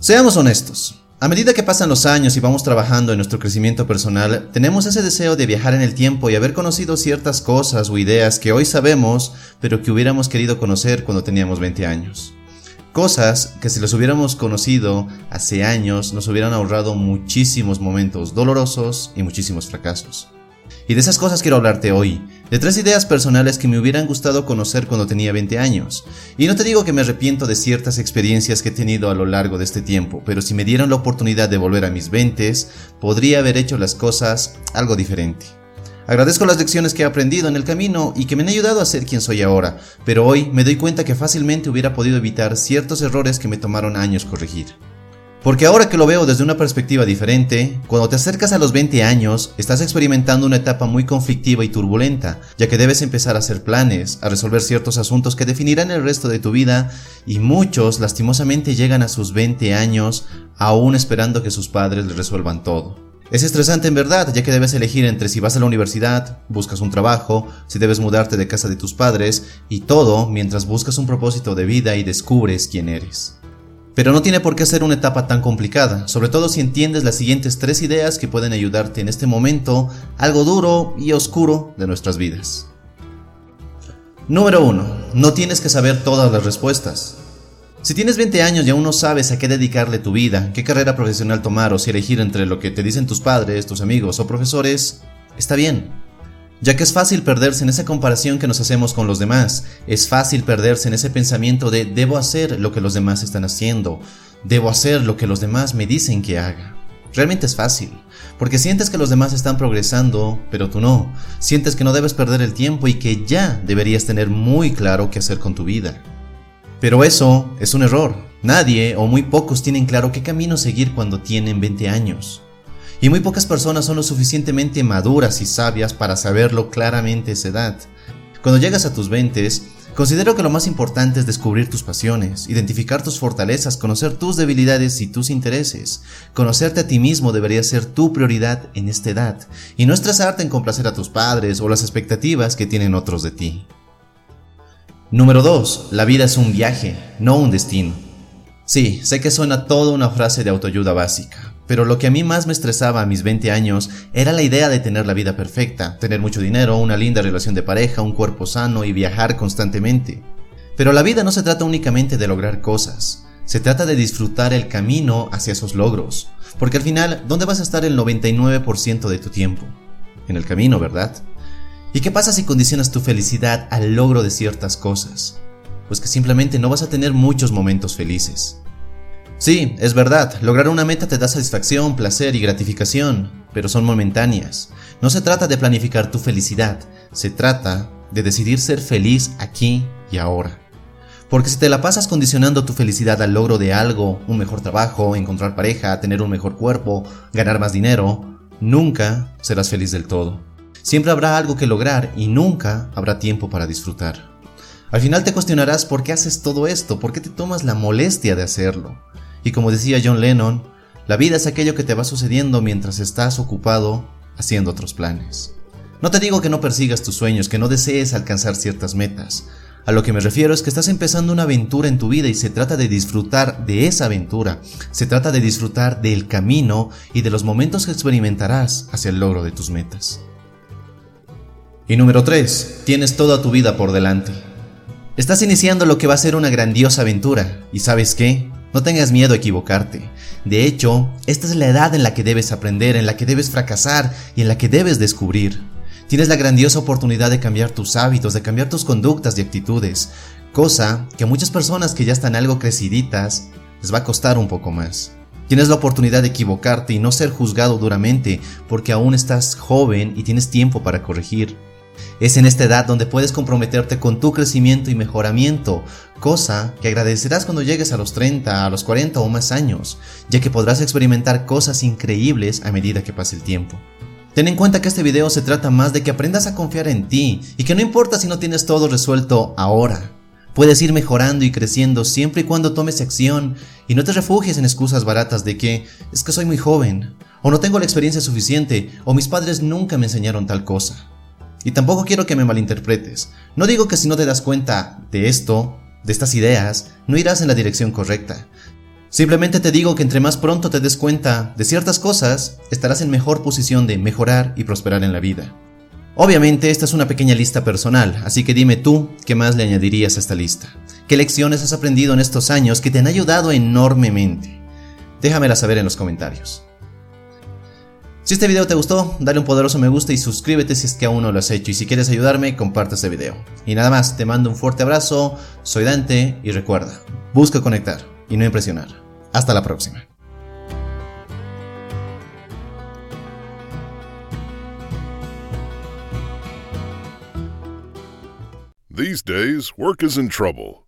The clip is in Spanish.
Seamos honestos. A medida que pasan los años y vamos trabajando en nuestro crecimiento personal, tenemos ese deseo de viajar en el tiempo y haber conocido ciertas cosas o ideas que hoy sabemos, pero que hubiéramos querido conocer cuando teníamos 20 años. Cosas que si las hubiéramos conocido hace años nos hubieran ahorrado muchísimos momentos dolorosos y muchísimos fracasos. Y de esas cosas quiero hablarte hoy, de tres ideas personales que me hubieran gustado conocer cuando tenía 20 años. Y no te digo que me arrepiento de ciertas experiencias que he tenido a lo largo de este tiempo, pero si me dieran la oportunidad de volver a mis 20, podría haber hecho las cosas algo diferente. Agradezco las lecciones que he aprendido en el camino y que me han ayudado a ser quien soy ahora, pero hoy me doy cuenta que fácilmente hubiera podido evitar ciertos errores que me tomaron años corregir. Porque ahora que lo veo desde una perspectiva diferente, cuando te acercas a los 20 años, estás experimentando una etapa muy conflictiva y turbulenta, ya que debes empezar a hacer planes, a resolver ciertos asuntos que definirán el resto de tu vida, y muchos lastimosamente llegan a sus 20 años aún esperando que sus padres les resuelvan todo. Es estresante en verdad, ya que debes elegir entre si vas a la universidad, buscas un trabajo, si debes mudarte de casa de tus padres, y todo mientras buscas un propósito de vida y descubres quién eres. Pero no tiene por qué ser una etapa tan complicada, sobre todo si entiendes las siguientes tres ideas que pueden ayudarte en este momento algo duro y oscuro de nuestras vidas. Número 1. No tienes que saber todas las respuestas. Si tienes 20 años y aún no sabes a qué dedicarle tu vida, qué carrera profesional tomar o si elegir entre lo que te dicen tus padres, tus amigos o profesores, está bien ya que es fácil perderse en esa comparación que nos hacemos con los demás, es fácil perderse en ese pensamiento de debo hacer lo que los demás están haciendo, debo hacer lo que los demás me dicen que haga. Realmente es fácil, porque sientes que los demás están progresando, pero tú no, sientes que no debes perder el tiempo y que ya deberías tener muy claro qué hacer con tu vida. Pero eso es un error, nadie o muy pocos tienen claro qué camino seguir cuando tienen 20 años y muy pocas personas son lo suficientemente maduras y sabias para saberlo claramente esa edad. Cuando llegas a tus 20, considero que lo más importante es descubrir tus pasiones, identificar tus fortalezas, conocer tus debilidades y tus intereses. Conocerte a ti mismo debería ser tu prioridad en esta edad, y no estresarte en complacer a tus padres o las expectativas que tienen otros de ti. Número 2. La vida es un viaje, no un destino. Sí, sé que suena toda una frase de autoayuda básica, pero lo que a mí más me estresaba a mis 20 años era la idea de tener la vida perfecta, tener mucho dinero, una linda relación de pareja, un cuerpo sano y viajar constantemente. Pero la vida no se trata únicamente de lograr cosas, se trata de disfrutar el camino hacia esos logros, porque al final, ¿dónde vas a estar el 99% de tu tiempo? En el camino, ¿verdad? ¿Y qué pasa si condicionas tu felicidad al logro de ciertas cosas? Pues que simplemente no vas a tener muchos momentos felices. Sí, es verdad, lograr una meta te da satisfacción, placer y gratificación, pero son momentáneas. No se trata de planificar tu felicidad, se trata de decidir ser feliz aquí y ahora. Porque si te la pasas condicionando tu felicidad al logro de algo, un mejor trabajo, encontrar pareja, tener un mejor cuerpo, ganar más dinero, nunca serás feliz del todo. Siempre habrá algo que lograr y nunca habrá tiempo para disfrutar. Al final te cuestionarás por qué haces todo esto, por qué te tomas la molestia de hacerlo. Y como decía John Lennon, la vida es aquello que te va sucediendo mientras estás ocupado haciendo otros planes. No te digo que no persigas tus sueños, que no desees alcanzar ciertas metas. A lo que me refiero es que estás empezando una aventura en tu vida y se trata de disfrutar de esa aventura. Se trata de disfrutar del camino y de los momentos que experimentarás hacia el logro de tus metas. Y número 3. Tienes toda tu vida por delante. Estás iniciando lo que va a ser una grandiosa aventura. ¿Y sabes qué? No tengas miedo a equivocarte. De hecho, esta es la edad en la que debes aprender, en la que debes fracasar y en la que debes descubrir. Tienes la grandiosa oportunidad de cambiar tus hábitos, de cambiar tus conductas y actitudes, cosa que a muchas personas que ya están algo creciditas les va a costar un poco más. Tienes la oportunidad de equivocarte y no ser juzgado duramente porque aún estás joven y tienes tiempo para corregir. Es en esta edad donde puedes comprometerte con tu crecimiento y mejoramiento, cosa que agradecerás cuando llegues a los 30, a los 40 o más años, ya que podrás experimentar cosas increíbles a medida que pase el tiempo. Ten en cuenta que este video se trata más de que aprendas a confiar en ti y que no importa si no tienes todo resuelto ahora. Puedes ir mejorando y creciendo siempre y cuando tomes acción y no te refugies en excusas baratas de que es que soy muy joven, o no tengo la experiencia suficiente, o mis padres nunca me enseñaron tal cosa. Y tampoco quiero que me malinterpretes. No digo que si no te das cuenta de esto, de estas ideas, no irás en la dirección correcta. Simplemente te digo que entre más pronto te des cuenta de ciertas cosas, estarás en mejor posición de mejorar y prosperar en la vida. Obviamente esta es una pequeña lista personal, así que dime tú qué más le añadirías a esta lista. ¿Qué lecciones has aprendido en estos años que te han ayudado enormemente? Déjamela saber en los comentarios. Si este video te gustó, dale un poderoso me gusta y suscríbete si es que aún no lo has hecho. Y si quieres ayudarme, comparte este video. Y nada más, te mando un fuerte abrazo, soy Dante y recuerda, busca conectar y no impresionar. Hasta la próxima. These days, work is in trouble.